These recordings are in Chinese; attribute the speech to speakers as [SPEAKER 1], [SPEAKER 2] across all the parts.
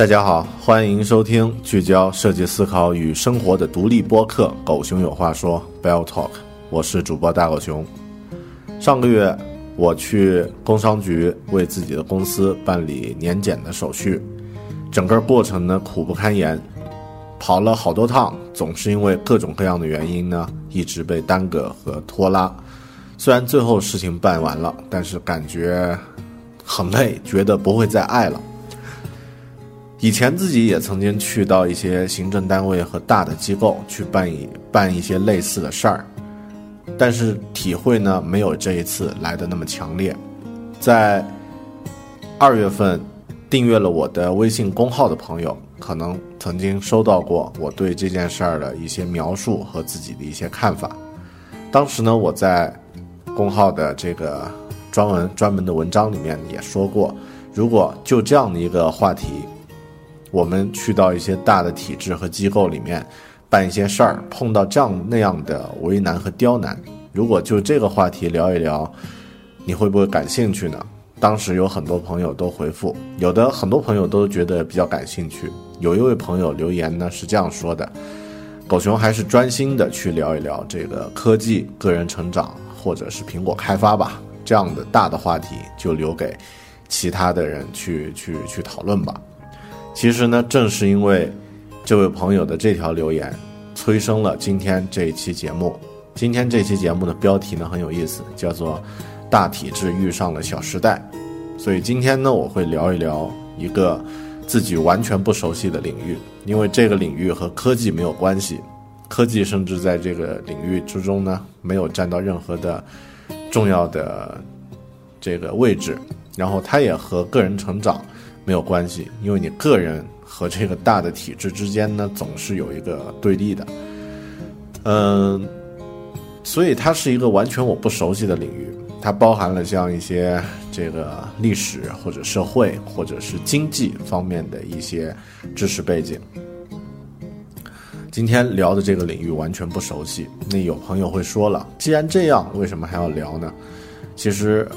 [SPEAKER 1] 大家好，欢迎收听聚焦设计思考与生活的独立播客《狗熊有话说》（Bell Talk）。我是主播大狗熊。上个月我去工商局为自己的公司办理年检的手续，整个过程呢苦不堪言，跑了好多趟，总是因为各种各样的原因呢一直被耽搁和拖拉。虽然最后事情办完了，但是感觉很累，觉得不会再爱了。以前自己也曾经去到一些行政单位和大的机构去办一办一些类似的事儿，但是体会呢没有这一次来的那么强烈。在二月份订阅了我的微信公号的朋友，可能曾经收到过我对这件事儿的一些描述和自己的一些看法。当时呢，我在公号的这个专文专门的文章里面也说过，如果就这样的一个话题。我们去到一些大的体制和机构里面办一些事儿，碰到这样那样的为难和刁难，如果就这个话题聊一聊，你会不会感兴趣呢？当时有很多朋友都回复，有的很多朋友都觉得比较感兴趣。有一位朋友留言呢是这样说的：“狗熊还是专心的去聊一聊这个科技、个人成长或者是苹果开发吧，这样的大的话题就留给其他的人去去去讨论吧。”其实呢，正是因为这位朋友的这条留言，催生了今天这一期节目。今天这期节目的标题呢很有意思，叫做“大体制遇上了小时代”。所以今天呢，我会聊一聊一个自己完全不熟悉的领域，因为这个领域和科技没有关系，科技甚至在这个领域之中呢没有占到任何的重要的这个位置，然后它也和个人成长。没有关系，因为你个人和这个大的体制之间呢，总是有一个对立的，嗯，所以它是一个完全我不熟悉的领域，它包含了像一些这个历史或者社会或者是经济方面的一些知识背景。今天聊的这个领域完全不熟悉，那有朋友会说了，既然这样，为什么还要聊呢？其实，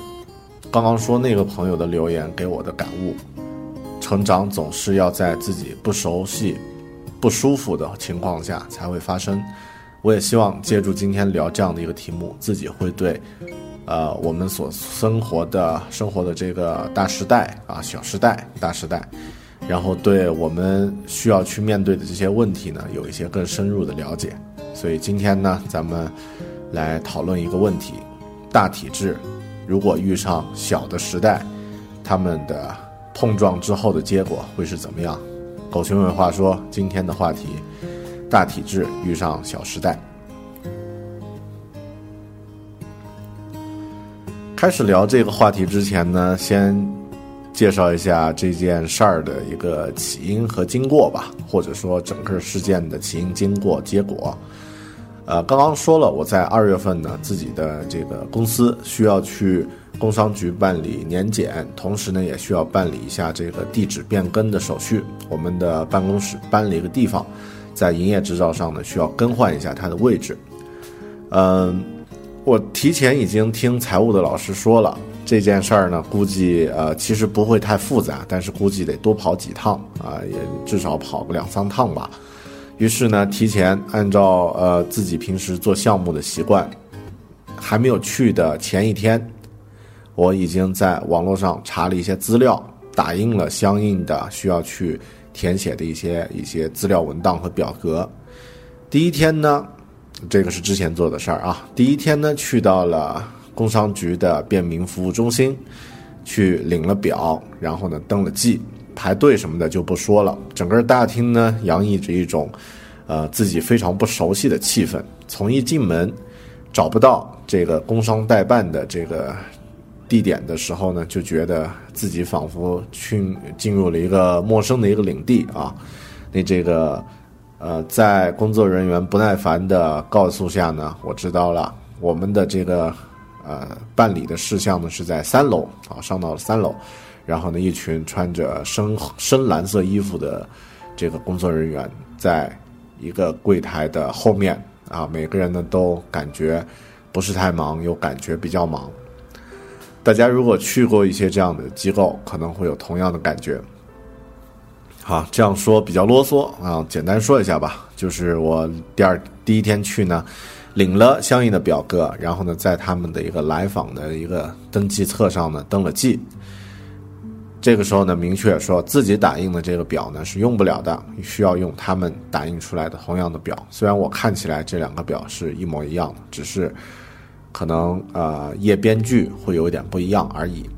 [SPEAKER 1] 刚刚说那个朋友的留言给我的感悟。成长总是要在自己不熟悉、不舒服的情况下才会发生。我也希望借助今天聊这样的一个题目，自己会对，呃，我们所生活的生活的这个大时代啊、小时代、大时代，然后对我们需要去面对的这些问题呢，有一些更深入的了解。所以今天呢，咱们来讨论一个问题：大体制如果遇上小的时代，他们的。碰撞之后的结果会是怎么样？狗熊有话说，今天的话题：大体制遇上小时代。开始聊这个话题之前呢，先介绍一下这件事儿的一个起因和经过吧，或者说整个事件的起因、经过、结果。呃，刚刚说了，我在二月份呢，自己的这个公司需要去。工商局办理年检，同时呢也需要办理一下这个地址变更的手续。我们的办公室搬了一个地方，在营业执照上呢需要更换一下它的位置。嗯，我提前已经听财务的老师说了这件事儿呢，估计呃其实不会太复杂，但是估计得多跑几趟啊，也至少跑个两三趟吧。于是呢，提前按照呃自己平时做项目的习惯，还没有去的前一天，我已经在网络上查了一些资料，打印了相应的需要去填写的一些一些资料文档和表格。第一天呢，这个是之前做的事儿啊。第一天呢，去到了工商局的便民服务中心，去领了表，然后呢登了记。排队什么的就不说了，整个大厅呢洋溢着一种，呃自己非常不熟悉的气氛。从一进门，找不到这个工商代办的这个地点的时候呢，就觉得自己仿佛去进入了一个陌生的一个领地啊。那这个呃，在工作人员不耐烦的告诉下呢，我知道了，我们的这个呃办理的事项呢是在三楼啊，上到了三楼。然后呢，一群穿着深深蓝色衣服的这个工作人员，在一个柜台的后面啊，每个人呢都感觉不是太忙，又感觉比较忙。大家如果去过一些这样的机构，可能会有同样的感觉。好，这样说比较啰嗦啊，简单说一下吧。就是我第二第一天去呢，领了相应的表格，然后呢，在他们的一个来访的一个登记册上呢登了记。这个时候呢，明确说自己打印的这个表呢是用不了的，需要用他们打印出来的同样的表。虽然我看起来这两个表是一模一样的，只是可能呃页边距会有一点不一样而已。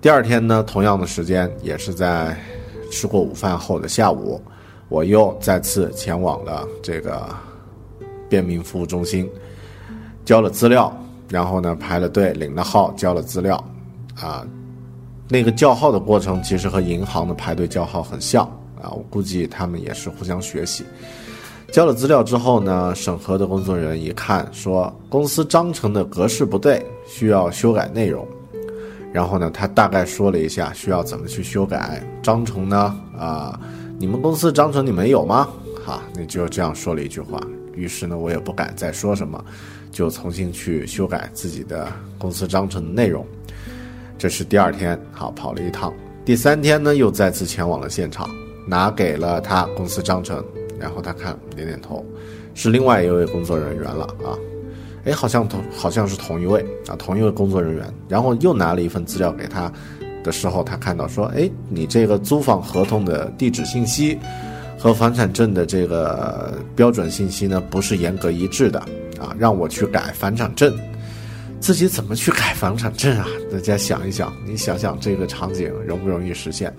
[SPEAKER 1] 第二天呢，同样的时间也是在吃过午饭后的下午，我又再次前往了这个便民服务中心，交了资料，然后呢排了队领了号，交了资料，啊。那个叫号的过程其实和银行的排队叫号很像啊，我估计他们也是互相学习。交了资料之后呢，审核的工作人员一看说公司章程的格式不对，需要修改内容。然后呢，他大概说了一下需要怎么去修改章程呢？啊，你们公司章程你们有吗？哈，那就这样说了一句话。于是呢，我也不敢再说什么，就重新去修改自己的公司章程的内容。这是第二天，好跑了一趟。第三天呢，又再次前往了现场，拿给了他公司章程，然后他看点点头，是另外一位工作人员了啊。哎，好像同好像是同一位啊，同一位工作人员。然后又拿了一份资料给他的时候，他看到说，哎，你这个租房合同的地址信息和房产证的这个标准信息呢，不是严格一致的啊，让我去改房产证。自己怎么去改房产证啊？大家想一想，你想想这个场景容不容易实现？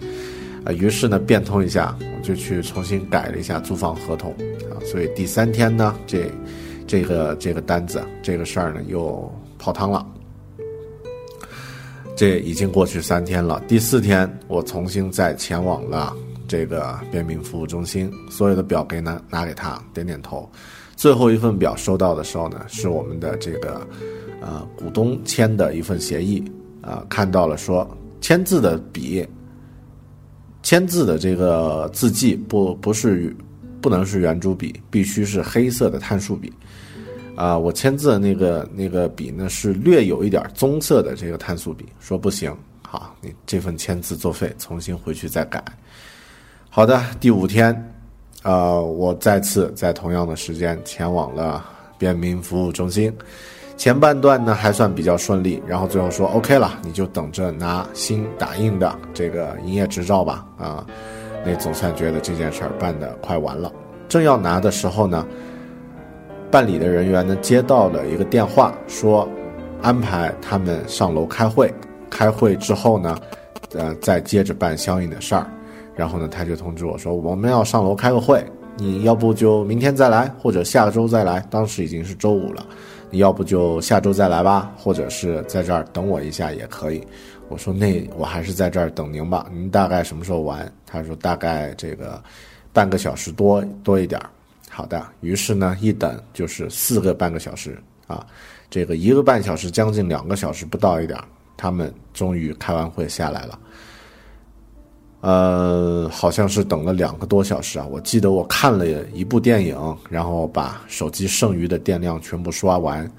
[SPEAKER 1] 啊，于是呢变通一下，我就去重新改了一下租房合同啊。所以第三天呢，这这个这个单子这个事儿呢又泡汤了。这已经过去三天了，第四天我重新再前往了这个便民服务中心，所有的表给拿拿给他，点点头。最后一份表收到的时候呢，是我们的这个。呃，股东签的一份协议，啊，看到了说签字的笔，签字的这个字迹不不是不能是圆珠笔，必须是黑色的碳素笔，啊，我签字的那个那个笔呢是略有一点棕色的这个碳素笔，说不行，好，你这份签字作废，重新回去再改。好的，第五天，呃，我再次在同样的时间前往了便民服务中心。前半段呢还算比较顺利，然后最后说 OK 了，你就等着拿新打印的这个营业执照吧。啊，那总算觉得这件事儿办得快完了。正要拿的时候呢，办理的人员呢接到了一个电话，说安排他们上楼开会，开会之后呢，呃，再接着办相应的事儿。然后呢，他就通知我说我们要上楼开个会，你要不就明天再来，或者下周再来。当时已经是周五了。你要不就下周再来吧，或者是在这儿等我一下也可以。我说那我还是在这儿等您吧。您大概什么时候完？他说大概这个半个小时多多一点儿。好的，于是呢一等就是四个半个小时啊，这个一个半小时将近两个小时不到一点儿，他们终于开完会下来了。呃，好像是等了两个多小时啊！我记得我看了一部电影，然后把手机剩余的电量全部刷完，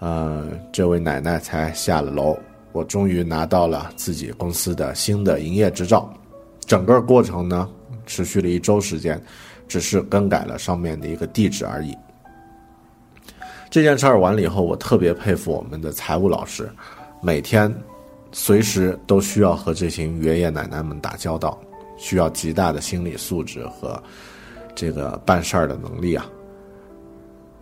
[SPEAKER 1] 呃，这位奶奶才下了楼。我终于拿到了自己公司的新的营业执照。整个过程呢，持续了一周时间，只是更改了上面的一个地址而已。这件事儿完了以后，我特别佩服我们的财务老师，每天。随时都需要和这群爷爷奶奶们打交道，需要极大的心理素质和这个办事儿的能力啊。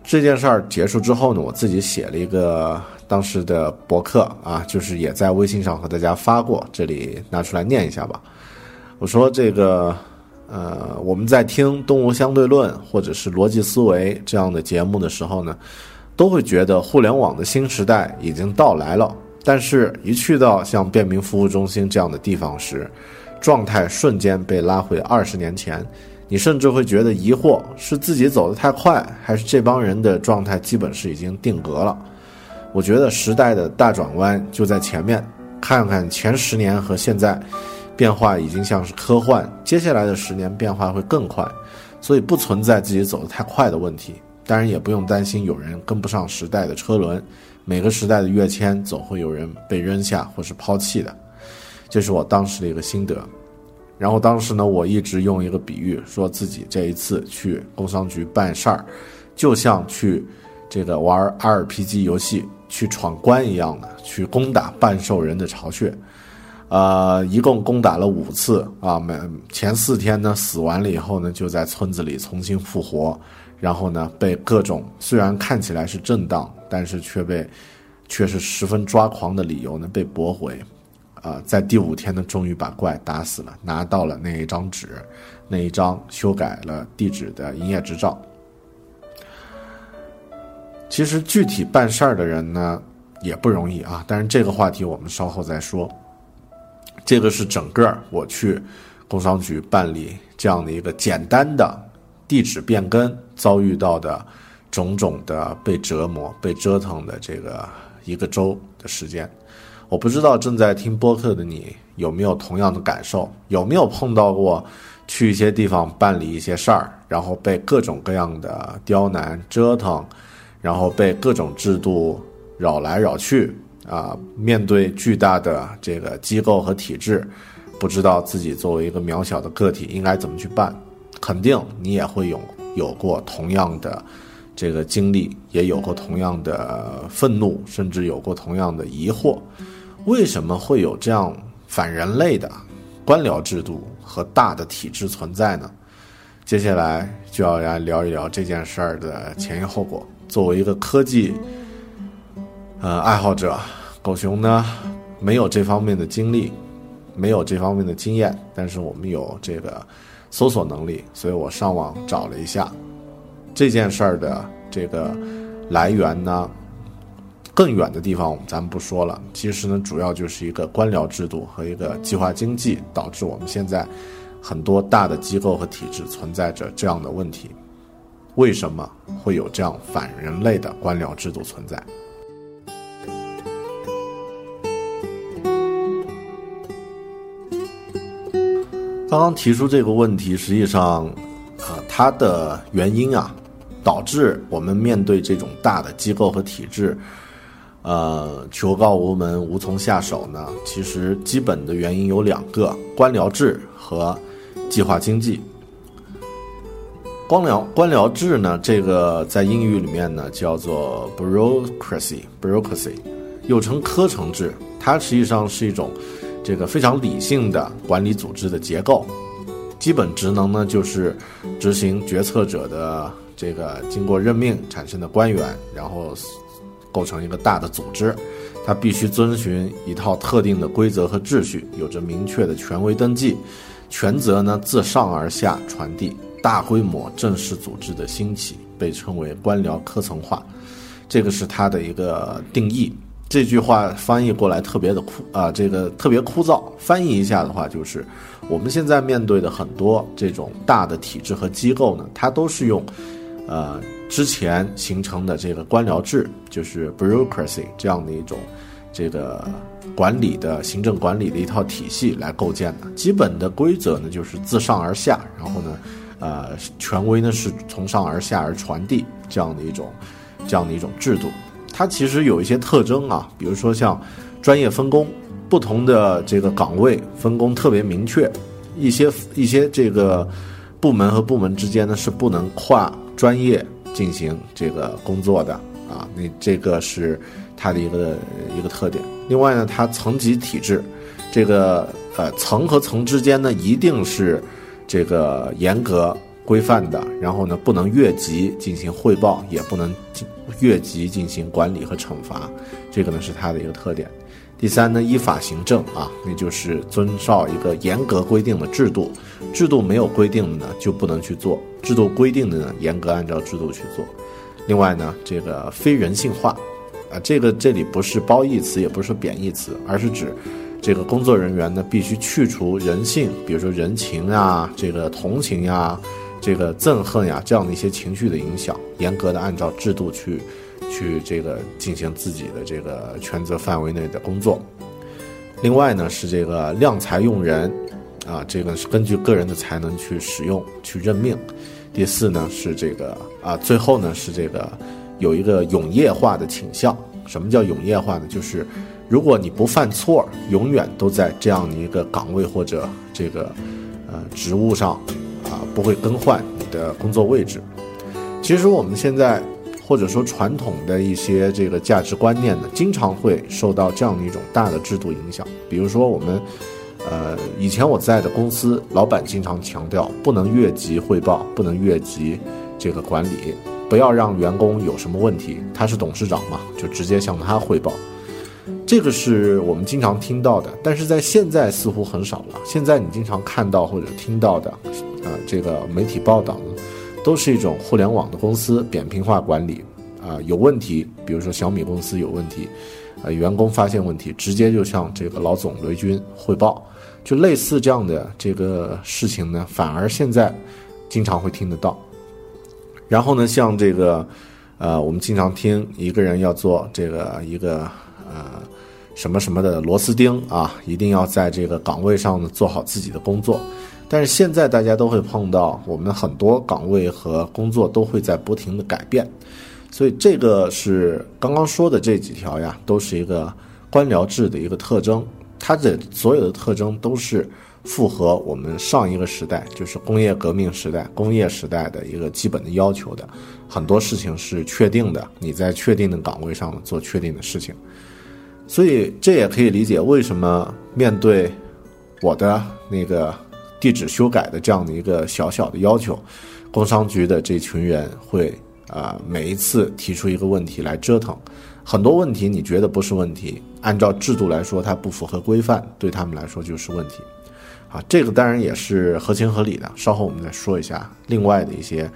[SPEAKER 1] 这件事儿结束之后呢，我自己写了一个当时的博客啊，就是也在微信上和大家发过，这里拿出来念一下吧。我说这个呃，我们在听《动物相对论》或者是《逻辑思维》这样的节目的时候呢，都会觉得互联网的新时代已经到来了。但是，一去到像便民服务中心这样的地方时，状态瞬间被拉回二十年前。你甚至会觉得疑惑：是自己走得太快，还是这帮人的状态基本是已经定格了？我觉得时代的大转弯就在前面。看看前十年和现在，变化已经像是科幻。接下来的十年变化会更快，所以不存在自己走得太快的问题。当然，也不用担心有人跟不上时代的车轮。每个时代的跃迁，总会有人被扔下或是抛弃的，这是我当时的一个心得。然后当时呢，我一直用一个比喻，说自己这一次去工商局办事儿，就像去这个玩 RPG 游戏去闯关一样的，去攻打半兽人的巢穴。呃，一共攻打了五次啊，每前四天呢死完了以后呢，就在村子里重新复活。然后呢，被各种虽然看起来是正当，但是却被却是十分抓狂的理由呢被驳回，啊，在第五天呢，终于把怪打死了，拿到了那一张纸，那一张修改了地址的营业执照。其实具体办事儿的人呢也不容易啊，但是这个话题我们稍后再说。这个是整个我去工商局办理这样的一个简单的。地址变更遭遇到的种种的被折磨、被折腾的这个一个周的时间，我不知道正在听播客的你有没有同样的感受？有没有碰到过去一些地方办理一些事儿，然后被各种各样的刁难折腾，然后被各种制度扰来扰去啊？面对巨大的这个机构和体制，不知道自己作为一个渺小的个体应该怎么去办？肯定你也会有有过同样的这个经历，也有过同样的愤怒，甚至有过同样的疑惑。为什么会有这样反人类的官僚制度和大的体制存在呢？接下来就要来聊一聊这件事儿的前因后果。作为一个科技呃爱好者，狗熊呢没有这方面的经历，没有这方面的经验，但是我们有这个。搜索能力，所以我上网找了一下这件事儿的这个来源呢。更远的地方我们咱们不说了。其实呢，主要就是一个官僚制度和一个计划经济，导致我们现在很多大的机构和体制存在着这样的问题。为什么会有这样反人类的官僚制度存在？刚刚提出这个问题，实际上，啊，它的原因啊，导致我们面对这种大的机构和体制，呃，求告无门，无从下手呢。其实基本的原因有两个：官僚制和计划经济。官僚官僚制呢，这个在英语里面呢叫做 bureaucracy，bureaucracy，又称科层制，它实际上是一种。这个非常理性的管理组织的结构，基本职能呢就是执行决策者的这个经过任命产生的官员，然后构成一个大的组织。它必须遵循一套特定的规则和秩序，有着明确的权威登记，权责呢自上而下传递。大规模正式组织的兴起被称为官僚科层化，这个是它的一个定义。这句话翻译过来特别的枯啊，这个特别枯燥。翻译一下的话，就是我们现在面对的很多这种大的体制和机构呢，它都是用，呃，之前形成的这个官僚制，就是 bureaucracy 这样的一种这个管理的行政管理的一套体系来构建的。基本的规则呢，就是自上而下，然后呢，呃，权威呢是从上而下而传递这样的一种这样的一种制度。它其实有一些特征啊，比如说像专业分工，不同的这个岗位分工特别明确，一些一些这个部门和部门之间呢是不能跨专业进行这个工作的啊，那这个是它的一个一个特点。另外呢，它层级体制，这个呃层和层之间呢一定是这个严格规范的，然后呢不能越级进行汇报，也不能。越级进行管理和惩罚，这个呢是它的一个特点。第三呢，依法行政啊，那就是遵照一个严格规定的制度，制度没有规定的呢就不能去做，制度规定的呢严格按照制度去做。另外呢，这个非人性化，啊，这个这里不是褒义词，也不是贬义词，而是指这个工作人员呢必须去除人性，比如说人情啊，这个同情呀。这个憎恨呀，这样的一些情绪的影响，严格的按照制度去，去这个进行自己的这个权责范围内的工作。另外呢，是这个量才用人，啊，这个是根据个人的才能去使用去任命。第四呢，是这个啊，最后呢是这个有一个永业化的倾向。什么叫永业化呢？就是如果你不犯错，永远都在这样的一个岗位或者这个呃职务上。啊，不会更换你的工作位置。其实我们现在或者说传统的一些这个价值观念呢，经常会受到这样的一种大的制度影响。比如说我们，呃，以前我在的公司，老板经常强调不能越级汇报，不能越级这个管理，不要让员工有什么问题，他是董事长嘛，就直接向他汇报。这个是我们经常听到的，但是在现在似乎很少了。现在你经常看到或者听到的。啊，这个媒体报道呢，都是一种互联网的公司扁平化管理啊，有问题，比如说小米公司有问题，呃，员工发现问题，直接就向这个老总雷军汇报，就类似这样的这个事情呢，反而现在经常会听得到。然后呢，像这个，呃，我们经常听一个人要做这个一个呃什么什么的螺丝钉啊，一定要在这个岗位上呢做好自己的工作。但是现在大家都会碰到，我们很多岗位和工作都会在不停的改变，所以这个是刚刚说的这几条呀，都是一个官僚制的一个特征。它的所有的特征都是符合我们上一个时代，就是工业革命时代、工业时代的一个基本的要求的。很多事情是确定的，你在确定的岗位上做确定的事情，所以这也可以理解为什么面对我的那个。地址修改的这样的一个小小的要求，工商局的这群人会啊每一次提出一个问题来折腾，很多问题你觉得不是问题，按照制度来说它不符合规范，对他们来说就是问题，啊，这个当然也是合情合理的。稍后我们再说一下另外的一些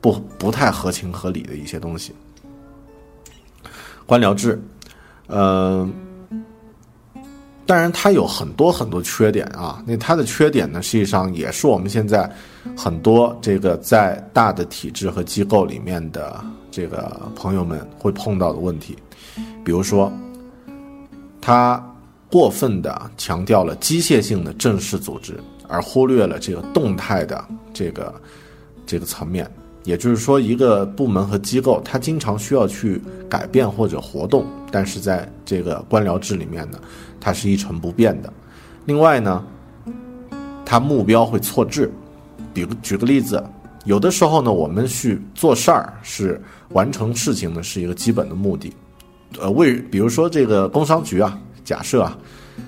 [SPEAKER 1] 不不太合情合理的一些东西。官僚制，嗯。当然，它有很多很多缺点啊。那它的缺点呢，实际上也是我们现在很多这个在大的体制和机构里面的这个朋友们会碰到的问题。比如说，它过分的强调了机械性的正式组织，而忽略了这个动态的这个这个层面。也就是说，一个部门和机构，它经常需要去改变或者活动，但是在这个官僚制里面呢。它是一成不变的。另外呢，它目标会错置。比如举个例子，有的时候呢，我们去做事儿是完成事情呢，是一个基本的目的。呃，为比如说这个工商局啊，假设啊，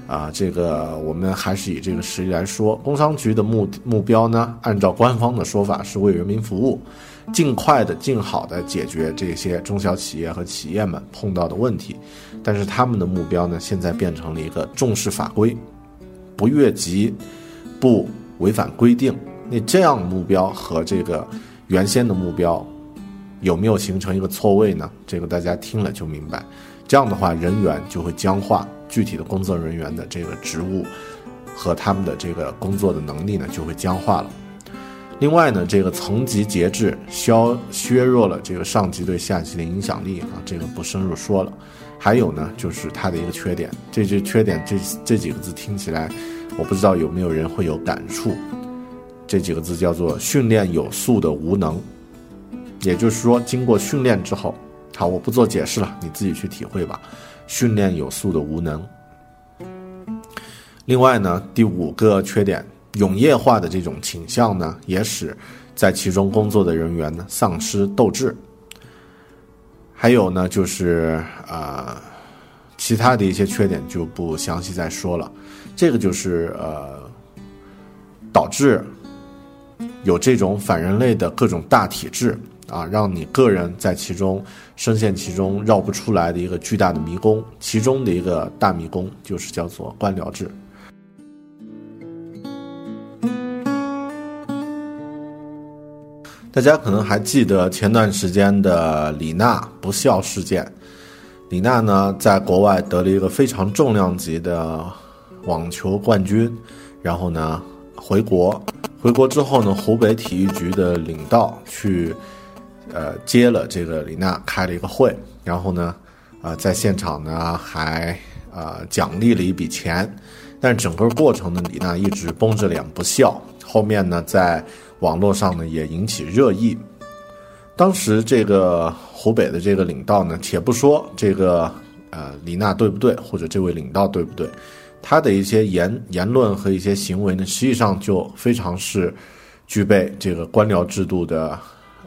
[SPEAKER 1] 啊，这个我们还是以这个实例来说，工商局的目目标呢，按照官方的说法是为人民服务。尽快的、尽好的解决这些中小企业和企业们碰到的问题，但是他们的目标呢，现在变成了一个重视法规、不越级、不违反规定。那这样目标和这个原先的目标有没有形成一个错位呢？这个大家听了就明白。这样的话，人员就会僵化，具体的工作人员的这个职务和他们的这个工作的能力呢，就会僵化了。另外呢，这个层级节制消削弱了这个上级对下级的影响力啊，这个不深入说了。还有呢，就是它的一个缺点，这句缺点这这几个字听起来，我不知道有没有人会有感触。这几个字叫做“训练有素的无能”，也就是说，经过训练之后，好，我不做解释了，你自己去体会吧。训练有素的无能。另外呢，第五个缺点。永业化的这种倾向呢，也使在其中工作的人员呢丧失斗志。还有呢，就是呃，其他的一些缺点就不详细再说了。这个就是呃，导致有这种反人类的各种大体制啊，让你个人在其中深陷其中绕不出来的一个巨大的迷宫。其中的一个大迷宫就是叫做官僚制。大家可能还记得前段时间的李娜不孝事件。李娜呢，在国外得了一个非常重量级的网球冠军，然后呢，回国，回国之后呢，湖北体育局的领导去，呃，接了这个李娜，开了一个会，然后呢，啊，在现场呢还啊奖励了一笔钱，但整个过程呢，李娜一直绷着脸不笑，后面呢，在。网络上呢也引起热议。当时这个湖北的这个领导呢，且不说这个呃李娜对不对，或者这位领导对不对，他的一些言言论和一些行为呢，实际上就非常是具备这个官僚制度的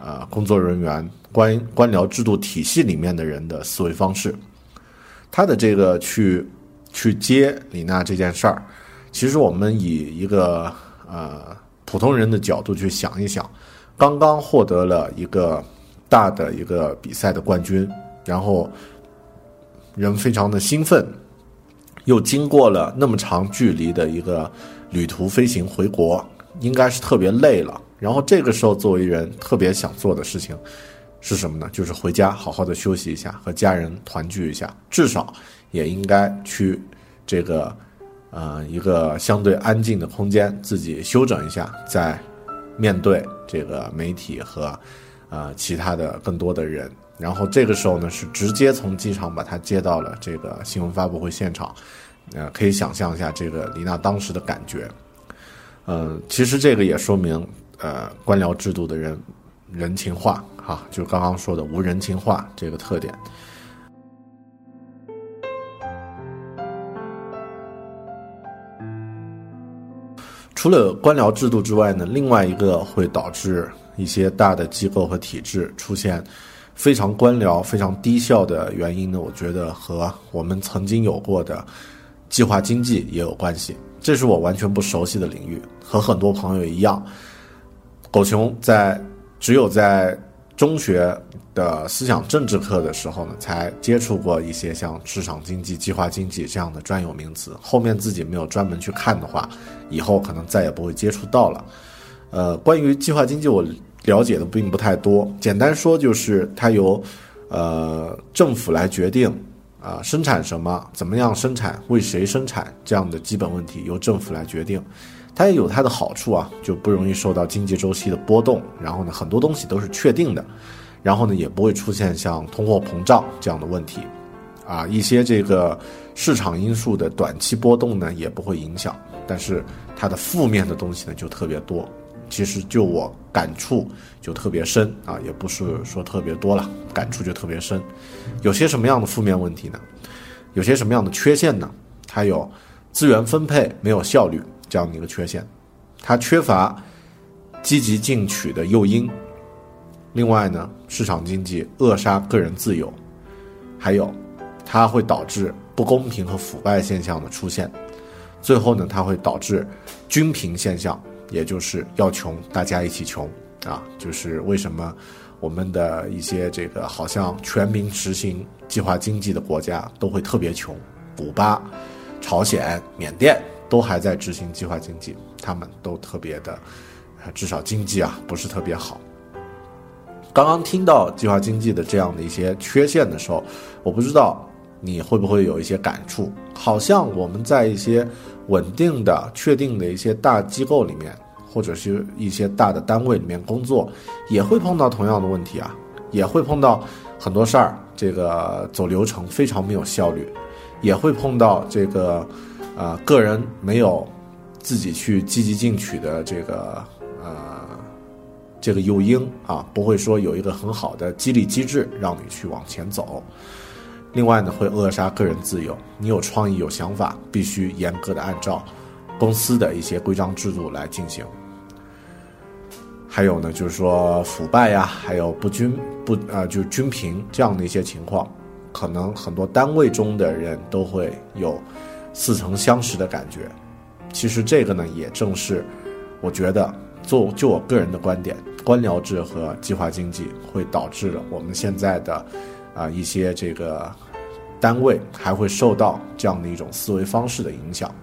[SPEAKER 1] 呃工作人员官官僚制度体系里面的人的思维方式。他的这个去去接李娜这件事儿，其实我们以一个呃。普通人的角度去想一想，刚刚获得了一个大的一个比赛的冠军，然后人非常的兴奋，又经过了那么长距离的一个旅途飞行回国，应该是特别累了。然后这个时候，作为人特别想做的事情是什么呢？就是回家好好的休息一下，和家人团聚一下，至少也应该去这个。呃，一个相对安静的空间，自己休整一下，再面对这个媒体和呃其他的更多的人。然后这个时候呢，是直接从机场把他接到了这个新闻发布会现场。呃，可以想象一下这个李娜当时的感觉。嗯，其实这个也说明呃官僚制度的人人情化哈，就刚刚说的无人情化这个特点。除了官僚制度之外呢，另外一个会导致一些大的机构和体制出现非常官僚、非常低效的原因呢，我觉得和我们曾经有过的计划经济也有关系。这是我完全不熟悉的领域，和很多朋友一样，狗熊在只有在。中学的思想政治课的时候呢，才接触过一些像市场经济、计划经济这样的专有名词。后面自己没有专门去看的话，以后可能再也不会接触到了。呃，关于计划经济，我了解的并不太多。简单说，就是它由呃政府来决定啊生产什么、怎么样生产、为谁生产这样的基本问题，由政府来决定。它也有它的好处啊，就不容易受到经济周期的波动。然后呢，很多东西都是确定的，然后呢，也不会出现像通货膨胀这样的问题，啊，一些这个市场因素的短期波动呢，也不会影响。但是它的负面的东西呢，就特别多。其实就我感触就特别深啊，也不是说特别多了，感触就特别深。有些什么样的负面问题呢？有些什么样的缺陷呢？它有资源分配没有效率。这样的一个缺陷，它缺乏积极进取的诱因。另外呢，市场经济扼杀个人自由，还有它会导致不公平和腐败现象的出现。最后呢，它会导致均贫现象，也就是要穷大家一起穷啊。就是为什么我们的一些这个好像全民实行计划经济的国家都会特别穷，古巴、朝鲜、缅甸。都还在执行计划经济，他们都特别的，至少经济啊不是特别好。刚刚听到计划经济的这样的一些缺陷的时候，我不知道你会不会有一些感触？好像我们在一些稳定的、确定的一些大机构里面，或者是一些大的单位里面工作，也会碰到同样的问题啊，也会碰到很多事儿，这个走流程非常没有效率，也会碰到这个，呃，个人没有自己去积极进取的这个呃这个诱因啊，不会说有一个很好的激励机制让你去往前走。另外呢，会扼杀个人自由。你有创意、有想法，必须严格的按照公司的一些规章制度来进行。还有呢，就是说腐败呀，还有不均不呃，就是均平这样的一些情况，可能很多单位中的人都会有似曾相识的感觉。其实这个呢，也正是我觉得，做就我个人的观点，官僚制和计划经济会导致了我们现在的。啊，一些这个单位还会受到这样的一种思维方式的影响，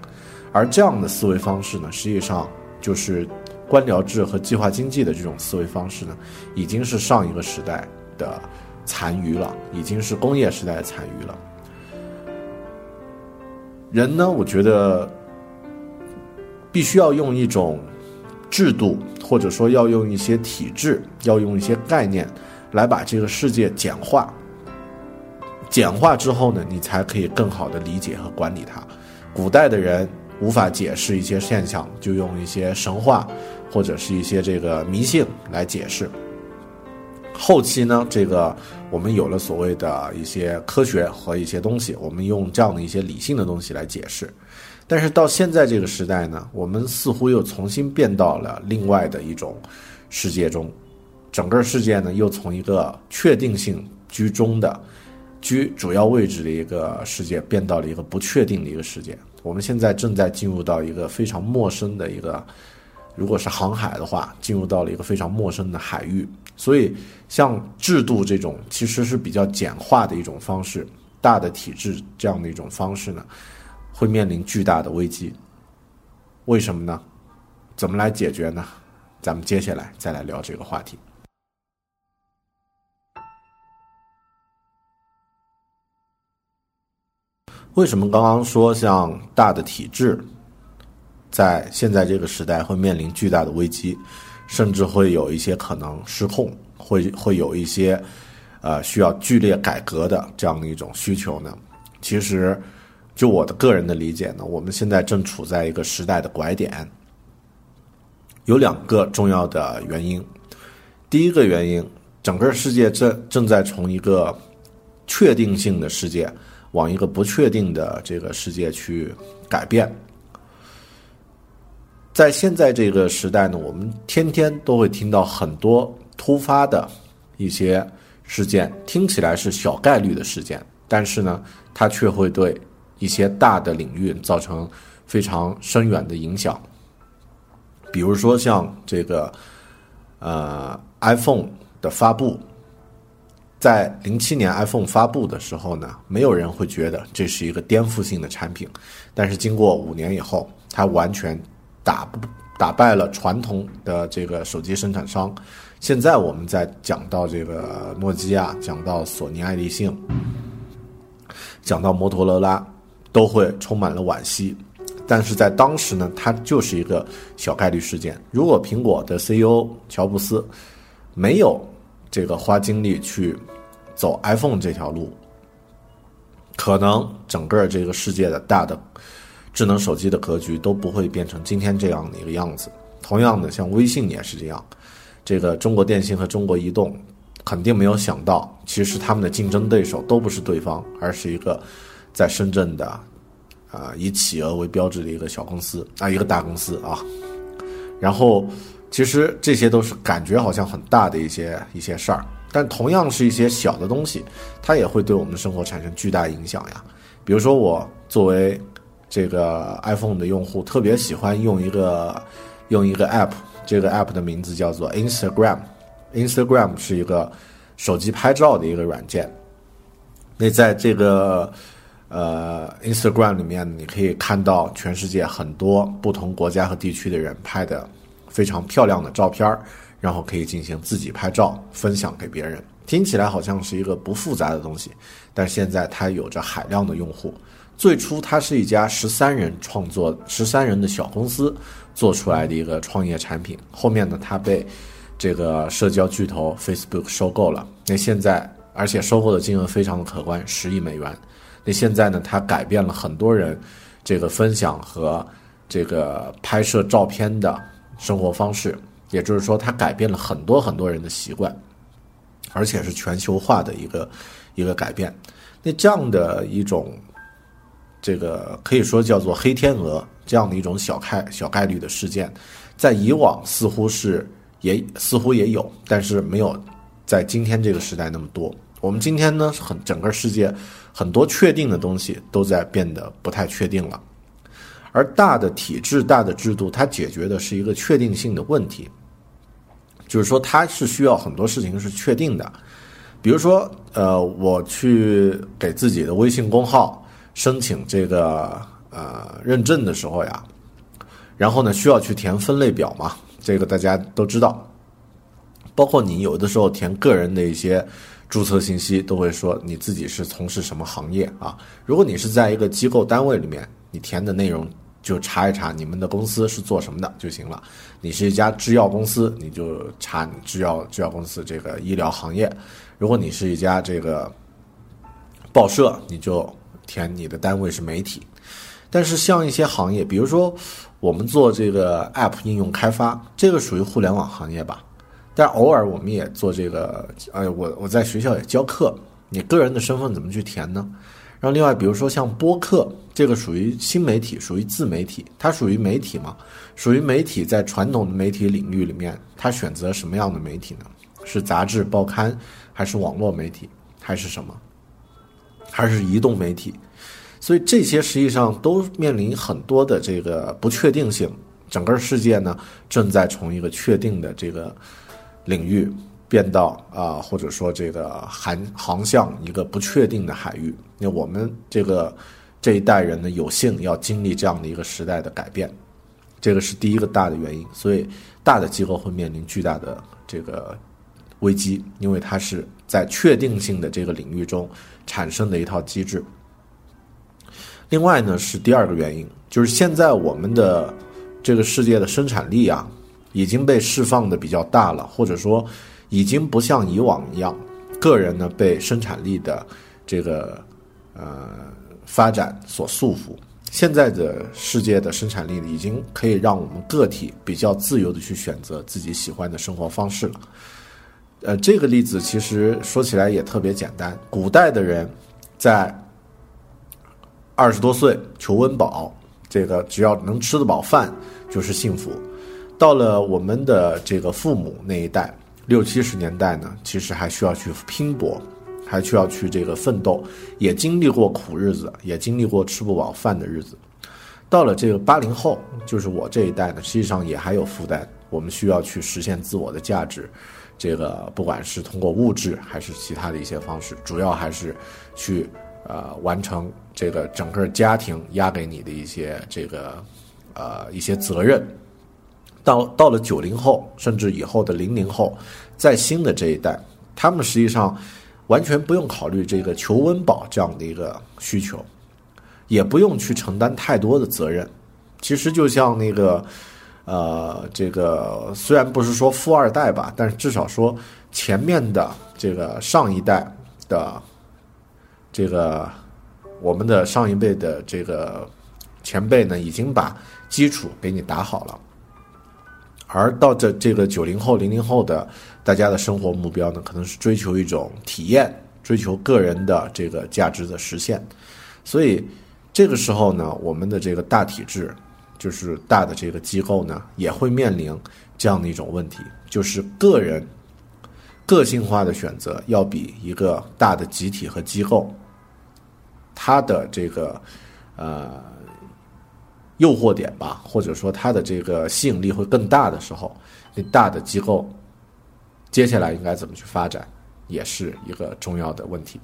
[SPEAKER 1] 而这样的思维方式呢，实际上就是官僚制和计划经济的这种思维方式呢，已经是上一个时代的残余了，已经是工业时代的残余了。人呢，我觉得必须要用一种制度，或者说要用一些体制，要用一些概念，来把这个世界简化。简化之后呢，你才可以更好的理解和管理它。古代的人无法解释一些现象，就用一些神话或者是一些这个迷信来解释。后期呢，这个我们有了所谓的一些科学和一些东西，我们用这样的一些理性的东西来解释。但是到现在这个时代呢，我们似乎又重新变到了另外的一种世界中，整个世界呢又从一个确定性居中的。居主要位置的一个世界变到了一个不确定的一个世界。我们现在正在进入到一个非常陌生的一个，如果是航海的话，进入到了一个非常陌生的海域。所以，像制度这种其实是比较简化的一种方式，大的体制这样的一种方式呢，会面临巨大的危机。为什么呢？怎么来解决呢？咱们接下来再来聊这个话题。为什么刚刚说像大的体制，在现在这个时代会面临巨大的危机，甚至会有一些可能失控，会会有一些呃需要剧烈改革的这样的一种需求呢？其实，就我的个人的理解呢，我们现在正处在一个时代的拐点，有两个重要的原因。第一个原因，整个世界正正在从一个确定性的世界。往一个不确定的这个世界去改变，在现在这个时代呢，我们天天都会听到很多突发的一些事件，听起来是小概率的事件，但是呢，它却会对一些大的领域造成非常深远的影响。比如说像这个呃 iPhone 的发布。在零七年 iPhone 发布的时候呢，没有人会觉得这是一个颠覆性的产品，但是经过五年以后，它完全打不打败了传统的这个手机生产商。现在我们在讲到这个诺基亚，讲到索尼爱立信，讲到摩托罗拉，都会充满了惋惜。但是在当时呢，它就是一个小概率事件。如果苹果的 CEO 乔布斯没有这个花精力去走 iPhone 这条路，可能整个这个世界的大的智能手机的格局都不会变成今天这样的一个样子。同样的，像微信也是这样，这个中国电信和中国移动肯定没有想到，其实他们的竞争对手都不是对方，而是一个在深圳的啊以企鹅为标志的一个小公司啊一个大公司啊，然后。其实这些都是感觉好像很大的一些一些事儿，但同样是一些小的东西，它也会对我们的生活产生巨大影响呀。比如说，我作为这个 iPhone 的用户，特别喜欢用一个用一个 App，这个 App 的名字叫做 Instagram。Instagram 是一个手机拍照的一个软件。那在这个呃 Instagram 里面，你可以看到全世界很多不同国家和地区的人拍的。非常漂亮的照片然后可以进行自己拍照分享给别人。听起来好像是一个不复杂的东西，但现在它有着海量的用户，最初它是一家十三人创作、十三人的小公司做出来的一个创业产品。后面呢，它被这个社交巨头 Facebook 收购了。那现在，而且收购的金额非常的可观，十亿美元。那现在呢，它改变了很多人这个分享和这个拍摄照片的生活方式。也就是说，它改变了很多很多人的习惯，而且是全球化的一个一个改变。那这样的一种，这个可以说叫做黑天鹅这样的一种小概小概率的事件，在以往似乎是也似乎也有，但是没有在今天这个时代那么多。我们今天呢，很整个世界很多确定的东西都在变得不太确定了。而大的体制、大的制度，它解决的是一个确定性的问题，就是说它是需要很多事情是确定的。比如说，呃，我去给自己的微信公号申请这个呃认证的时候呀，然后呢需要去填分类表嘛，这个大家都知道。包括你有的时候填个人的一些注册信息，都会说你自己是从事什么行业啊。如果你是在一个机构单位里面，你填的内容。就查一查你们的公司是做什么的就行了。你是一家制药公司，你就查制药制药公司这个医疗行业；如果你是一家这个报社，你就填你的单位是媒体。但是像一些行业，比如说我们做这个 App 应用开发，这个属于互联网行业吧？但偶尔我们也做这个，呃，我我在学校也教课，你个人的身份怎么去填呢？然后另外，比如说像播客，这个属于新媒体，属于自媒体，它属于媒体吗？属于媒体，在传统的媒体领域里面，它选择什么样的媒体呢？是杂志、报刊，还是网络媒体，还是什么？还是移动媒体？所以这些实际上都面临很多的这个不确定性。整个世界呢，正在从一个确定的这个领域。变到啊，或者说这个航航向一个不确定的海域，那我们这个这一代人呢，有幸要经历这样的一个时代的改变，这个是第一个大的原因。所以大的机构会面临巨大的这个危机，因为它是在确定性的这个领域中产生的一套机制。另外呢，是第二个原因，就是现在我们的这个世界的生产力啊，已经被释放的比较大了，或者说。已经不像以往一样，个人呢被生产力的这个呃发展所束缚。现在的世界的生产力已经可以让我们个体比较自由的去选择自己喜欢的生活方式了。呃，这个例子其实说起来也特别简单。古代的人在二十多岁求温饱，这个只要能吃得饱饭就是幸福。到了我们的这个父母那一代。六七十年代呢，其实还需要去拼搏，还需要去这个奋斗，也经历过苦日子，也经历过吃不饱饭的日子。到了这个八零后，就是我这一代呢，实际上也还有负担，我们需要去实现自我的价值。这个不管是通过物质还是其他的一些方式，主要还是去呃完成这个整个家庭压给你的一些这个呃一些责任。到到了九零后，甚至以后的零零后，在新的这一代，他们实际上完全不用考虑这个求温饱这样的一个需求，也不用去承担太多的责任。其实就像那个，呃，这个虽然不是说富二代吧，但是至少说前面的这个上一代的这个我们的上一辈的这个前辈呢，已经把基础给你打好了。而到这这个九零后、零零后的大家的生活目标呢，可能是追求一种体验，追求个人的这个价值的实现。所以这个时候呢，我们的这个大体制，就是大的这个机构呢，也会面临这样的一种问题，就是个人个性化的选择要比一个大的集体和机构，它的这个呃。诱惑点吧，或者说它的这个吸引力会更大的时候，那大的机构接下来应该怎么去发展，也是一个重要的问题。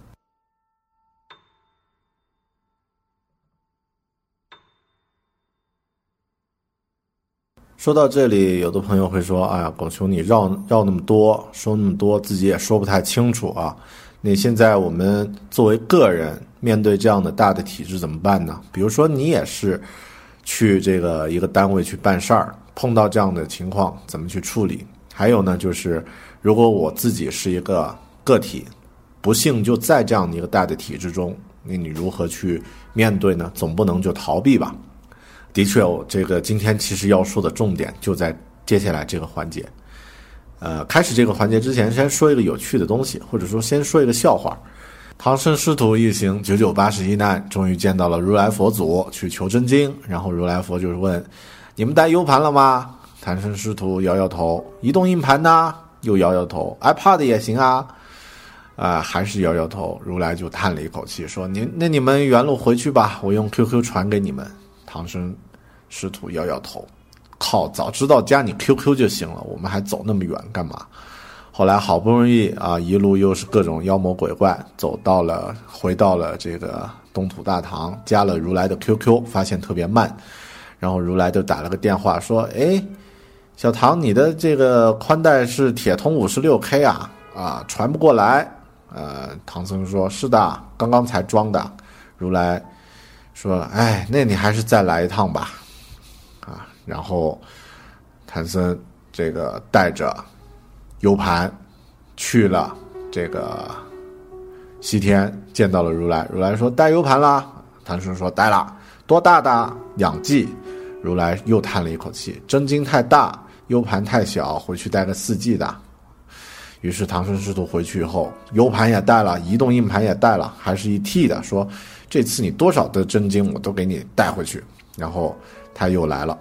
[SPEAKER 1] 说到这里，有的朋友会说：“哎呀，狗熊，你绕绕那么多，说那么多，自己也说不太清楚啊。”那现在我们作为个人面对这样的大的体制怎么办呢？比如说你也是去这个一个单位去办事儿，碰到这样的情况怎么去处理？还有呢，就是如果我自己是一个个体，不幸就在这样的一个大的体制中，那你如何去面对呢？总不能就逃避吧？的确，我这个今天其实要说的重点就在接下来这个环节。呃，开始这个环节之前，先说一个有趣的东西，或者说先说一个笑话。唐僧师徒一行九九八十一难，终于见到了如来佛祖，去求真经。然后如来佛就是问：“你们带 U 盘了吗？”唐僧师徒摇摇头。移动硬盘呢？又摇摇头。iPad 也行啊。啊，还是摇摇头。如来就叹了一口气，说：“您那你们原路回去吧，我用 QQ 传给你们。”唐僧师徒摇摇头。靠！早知道加你 QQ 就行了，我们还走那么远干嘛？后来好不容易啊，一路又是各种妖魔鬼怪，走到了，回到了这个东土大唐，加了如来的 QQ，发现特别慢，然后如来就打了个电话说：“哎，小唐，你的这个宽带是铁通五十六 K 啊，啊，传不过来。”呃，唐僧说：“是的，刚刚才装的。”如来说：“哎，那你还是再来一趟吧。”啊然后，谭僧这个带着 U 盘去了这个西天，见到了如来。如来说：“带 U 盘啦。”谭僧说：“带了。”多大的两 G？如来又叹了一口气：“真经太大，U 盘太小，回去带个四 G 的。”于是唐僧师徒回去以后，U 盘也带了，移动硬盘也带了，还是一 T 的。说：“这次你多少的真经，我都给你带回去。”然后他又来了。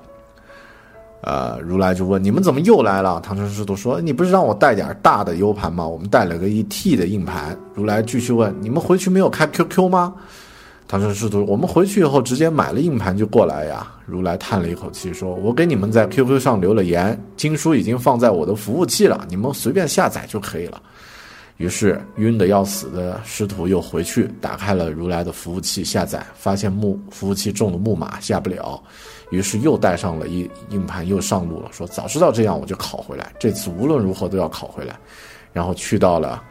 [SPEAKER 1] 呃，如来就问：“你们怎么又来了？”唐僧师徒说：“你不是让我带点大的 U 盘吗？我们带了个一 T 的硬盘。”如来继续问：“你们回去没有开 QQ 吗？”唐僧师徒：“我们回去以后直接买了硬盘就过来呀。”如来叹了一口气说：“我给你们在 QQ 上留了言，经书已经放在我的服务器了，你们随便下载就可以了。”于是晕得要死的师徒又回去打开了如来的服务器下载，发现木服务器中了木马，下不了。于是又带上了一硬盘，又上路了。说早知道这样，我就拷回来。这次无论如何都要拷回来。然后去到了，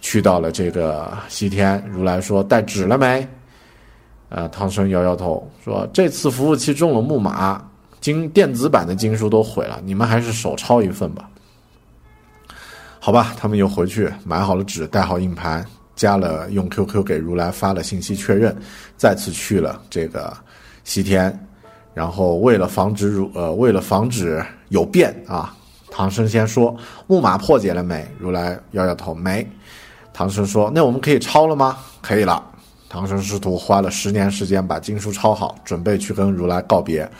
[SPEAKER 1] 去到了这个西天。如来说带纸了没？呃，唐僧摇摇头说这次服务器中了木马，经电子版的经书都毁了，你们还是手抄一份吧。好吧，他们又回去买好了纸，带好硬盘，加了用 QQ 给如来发了信息确认，再次去了这个西天。然后为了防止如呃，为了防止有变啊，唐僧先说木马破解了没？如来摇摇头没。唐僧说：“那我们可以抄了吗？”可以了。唐僧师徒花了十年时间把经书抄好，准备去跟如来告别。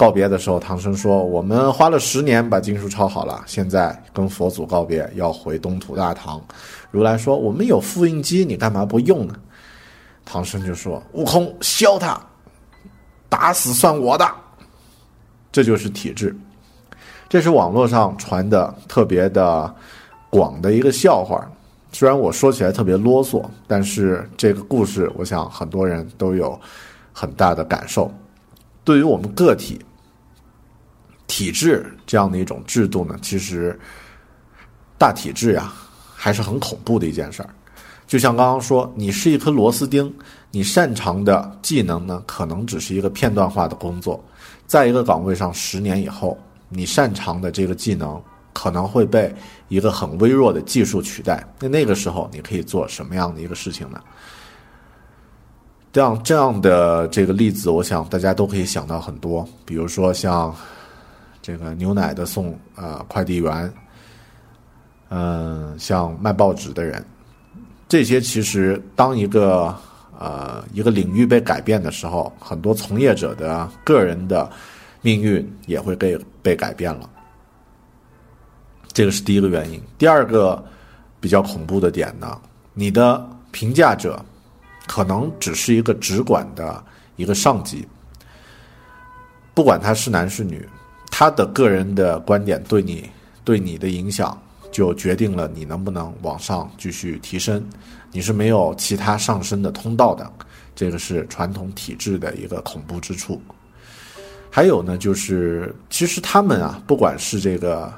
[SPEAKER 1] 告别的时候，唐僧说：“我们花了十年把经书抄好了，现在跟佛祖告别，要回东土大唐。”如来说：“我们有复印机，你干嘛不用呢？”唐僧就说：“悟空，削他！”打死算我的，这就是体制。这是网络上传的特别的广的一个笑话。虽然我说起来特别啰嗦，但是这个故事，我想很多人都有很大的感受。对于我们个体体制这样的一种制度呢，其实大体制呀，还是很恐怖的一件事儿。就像刚刚说，你是一颗螺丝钉，你擅长的技能呢，可能只是一个片段化的工作，在一个岗位上十年以后，你擅长的这个技能可能会被一个很微弱的技术取代。那那个时候，你可以做什么样的一个事情呢？这样这样的这个例子，我想大家都可以想到很多，比如说像这个牛奶的送呃快递员，嗯，像卖报纸的人。这些其实，当一个呃一个领域被改变的时候，很多从业者的个人的命运也会被被改变了。这个是第一个原因。第二个比较恐怖的点呢，你的评价者可能只是一个直管的一个上级，不管他是男是女，他的个人的观点对你对你的影响。就决定了你能不能往上继续提升，你是没有其他上升的通道的，这个是传统体制的一个恐怖之处。还有呢，就是其实他们啊，不管是这个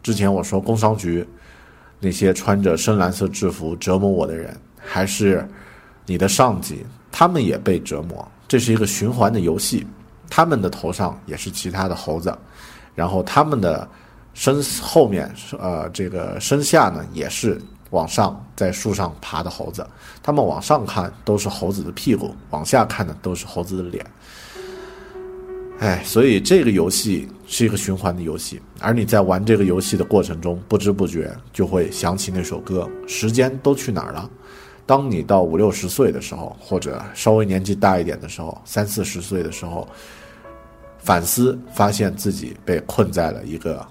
[SPEAKER 1] 之前我说工商局，那些穿着深蓝色制服折磨我的人，还是你的上级，他们也被折磨。这是一个循环的游戏，他们的头上也是其他的猴子，然后他们的身后面，呃，这个身下呢也是往上在树上爬的猴子。他们往上看都是猴子的屁股，往下看呢都是猴子的脸。哎，所以这个游戏是一个循环的游戏，而你在玩这个游戏的过程中，不知不觉就会想起那首歌，时间都去哪儿了？当你到五六十岁的时候，或者稍微年纪大一点的时候，三四十岁的时候，反思发现自己被困在了一个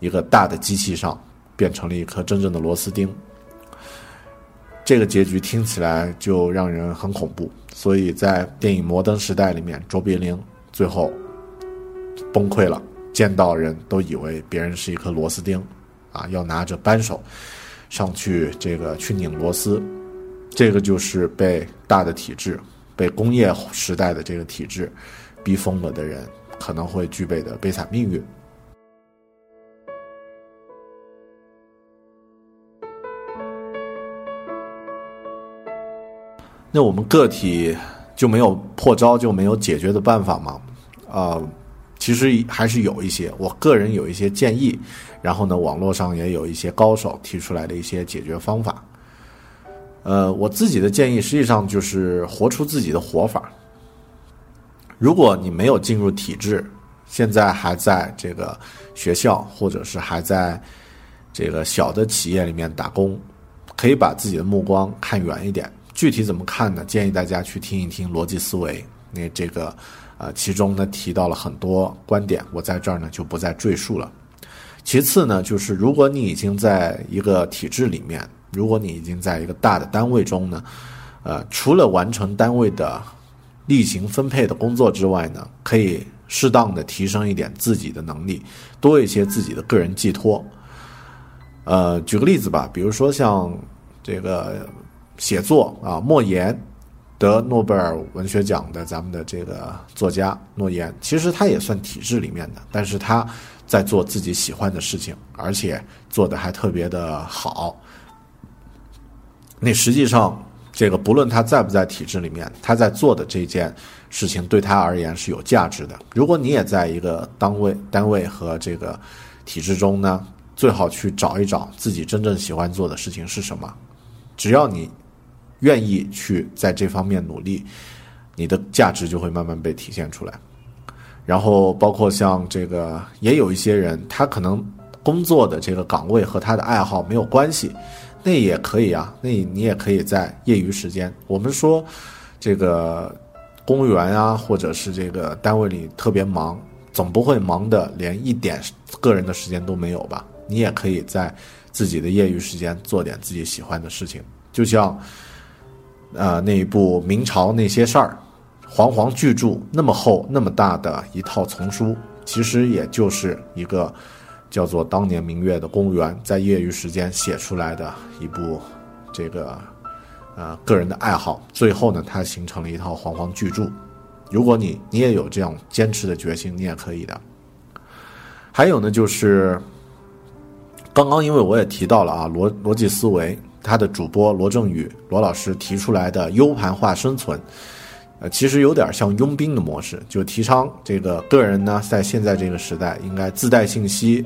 [SPEAKER 1] 一个大的机器上，变成了一颗真正的螺丝钉。这个结局听起来就让人很恐怖，所以在电影《摩登时代》里面，卓别林最后崩溃了，见到人都以为别人是一颗螺丝钉，啊，要拿着扳手。上去这个去拧螺丝，这个就是被大的体制、被工业时代的这个体制逼疯了的人可能会具备的悲惨命运。那我们个体就没有破招就没有解决的办法吗？啊？其实还是有一些，我个人有一些建议，然后呢，网络上也有一些高手提出来的一些解决方法。呃，我自己的建议实际上就是活出自己的活法。如果你没有进入体制，现在还在这个学校或者是还在这个小的企业里面打工，可以把自己的目光看远一点。具体怎么看呢？建议大家去听一听逻辑思维，那这个。啊，其中呢提到了很多观点，我在这儿呢就不再赘述了。其次呢，就是如果你已经在一个体制里面，如果你已经在一个大的单位中呢，呃，除了完成单位的例行分配的工作之外呢，可以适当的提升一点自己的能力，多一些自己的个人寄托。呃，举个例子吧，比如说像这个写作啊，莫言。得诺贝尔文学奖的咱们的这个作家诺言，其实他也算体制里面的，但是他在做自己喜欢的事情，而且做的还特别的好。那实际上，这个不论他在不在体制里面，他在做的这件事情对他而言是有价值的。如果你也在一个单位、单位和这个体制中呢，最好去找一找自己真正喜欢做的事情是什么。只要你。愿意去在这方面努力，你的价值就会慢慢被体现出来。然后包括像这个，也有一些人，他可能工作的这个岗位和他的爱好没有关系，那也可以啊。那你也可以在业余时间，我们说这个公务员啊，或者是这个单位里特别忙，总不会忙的连一点个人的时间都没有吧？你也可以在自己的业余时间做点自己喜欢的事情，就像。呃，那一部明朝那些事儿，煌煌巨著，那么厚那么大的一套丛书，其实也就是一个叫做当年明月的公务员在业余时间写出来的一部这个呃个人的爱好。最后呢，它形成了一套煌煌巨著。如果你你也有这样坚持的决心，你也可以的。还有呢，就是刚刚因为我也提到了啊，逻逻辑思维。他的主播罗振宇罗老师提出来的 U 盘化生存，呃，其实有点像佣兵的模式，就提倡这个个人呢，在现在这个时代，应该自带信息，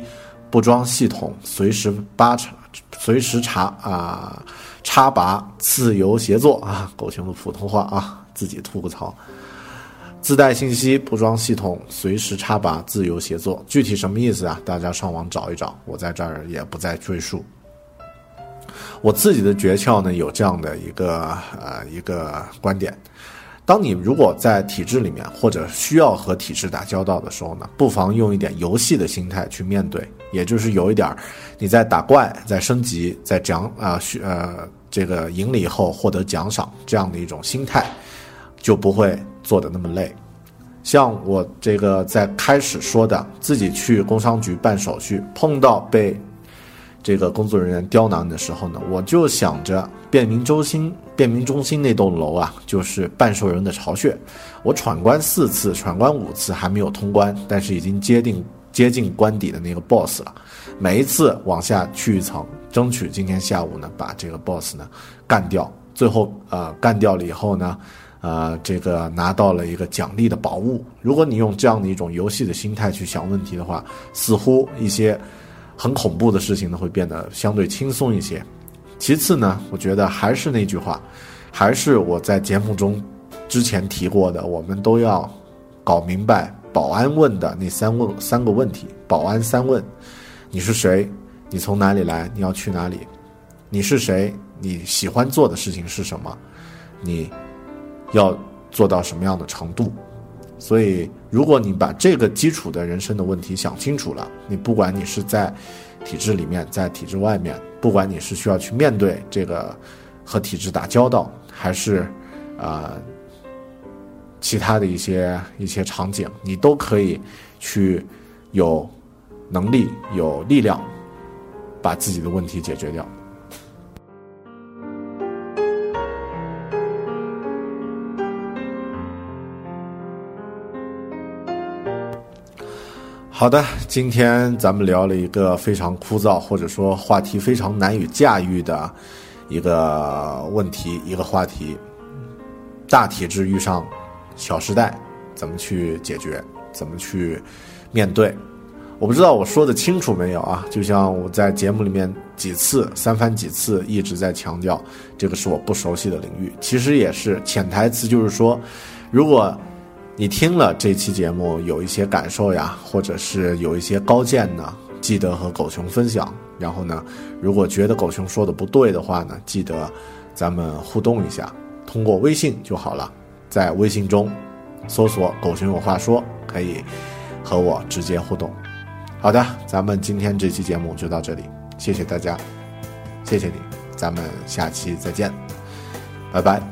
[SPEAKER 1] 不装系统，随时扒查，随时查啊，插拔，自由协作啊，狗熊的普通话啊，自己吐个槽，自带信息，不装系统，随时插拔，自由协作，具体什么意思啊？大家上网找一找，我在这儿也不再赘述。我自己的诀窍呢，有这样的一个呃一个观点：当你如果在体制里面或者需要和体制打交道的时候呢，不妨用一点游戏的心态去面对，也就是有一点你在打怪、在升级、在奖啊呃这个赢了以后获得奖赏这样的一种心态，就不会做的那么累。像我这个在开始说的，自己去工商局办手续，碰到被。这个工作人员刁难的时候呢，我就想着便民中心，便民中心那栋楼啊，就是半兽人的巢穴。我闯关四次，闯关五次还没有通关，但是已经接近接近关底的那个 BOSS 了。每一次往下去一层，争取今天下午呢把这个 boss 呢干掉。最后呃干掉了以后呢，呃这个拿到了一个奖励的宝物。如果你用这样的一种游戏的心态去想问题的话，似乎一些很恐怖的事情呢会变得相对轻松一些。其次呢，我觉得还是那句话，还是我在节目中之前提过的，我们都要搞明白保安问的那三问三个问题。保安三问：你是谁？你从哪里来？你要去哪里？你是谁？你喜欢做的事情是什么？你要做到什么样的程度？所以，如果你把这个基础的人生的问题想清楚了，你不管你是在体制里面，在体制外面，不管你是需要去面对这个和体制打交道，还是啊其他的一些一些场景，你都可以去有能力、有力量把自己的问题解决掉。好的，今天咱们聊了一个非常枯燥，或者说话题非常难以驾驭的一个问题，一个话题。大体制遇上小时代，怎么去解决？怎么去面对？我不知道我说的清楚没有啊？就像我在节目里面几次三番几次一直在强调，这个是我不熟悉的领域。其实也是潜台词，就是说，如果你听了这期节目有一些感受呀，或者是有一些高见呢，记得和狗熊分享。然后呢，如果觉得狗熊说的不对的话呢，记得咱们互动一下，通过微信就好了，在微信中搜索“狗熊有话说”，可以和我直接互动。好的，咱们今天这期节目就到这里，谢谢大家，谢谢你，咱们下期再见，拜拜。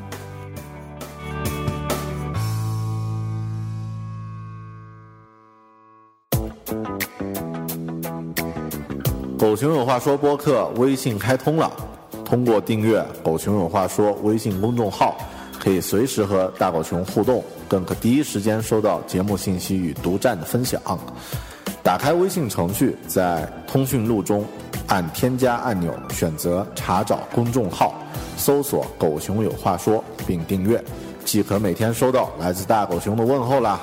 [SPEAKER 1] 狗熊有话说播客微信开通了，通过订阅“狗熊有话说”微信公众号，可以随时和大狗熊互动，更可第一时间收到节目信息与独占的分享。打开微信程序，在通讯录中按添加按钮，选择查找公众号，搜索“狗熊有话说”并订阅，即可每天收到来自大狗熊的问候啦。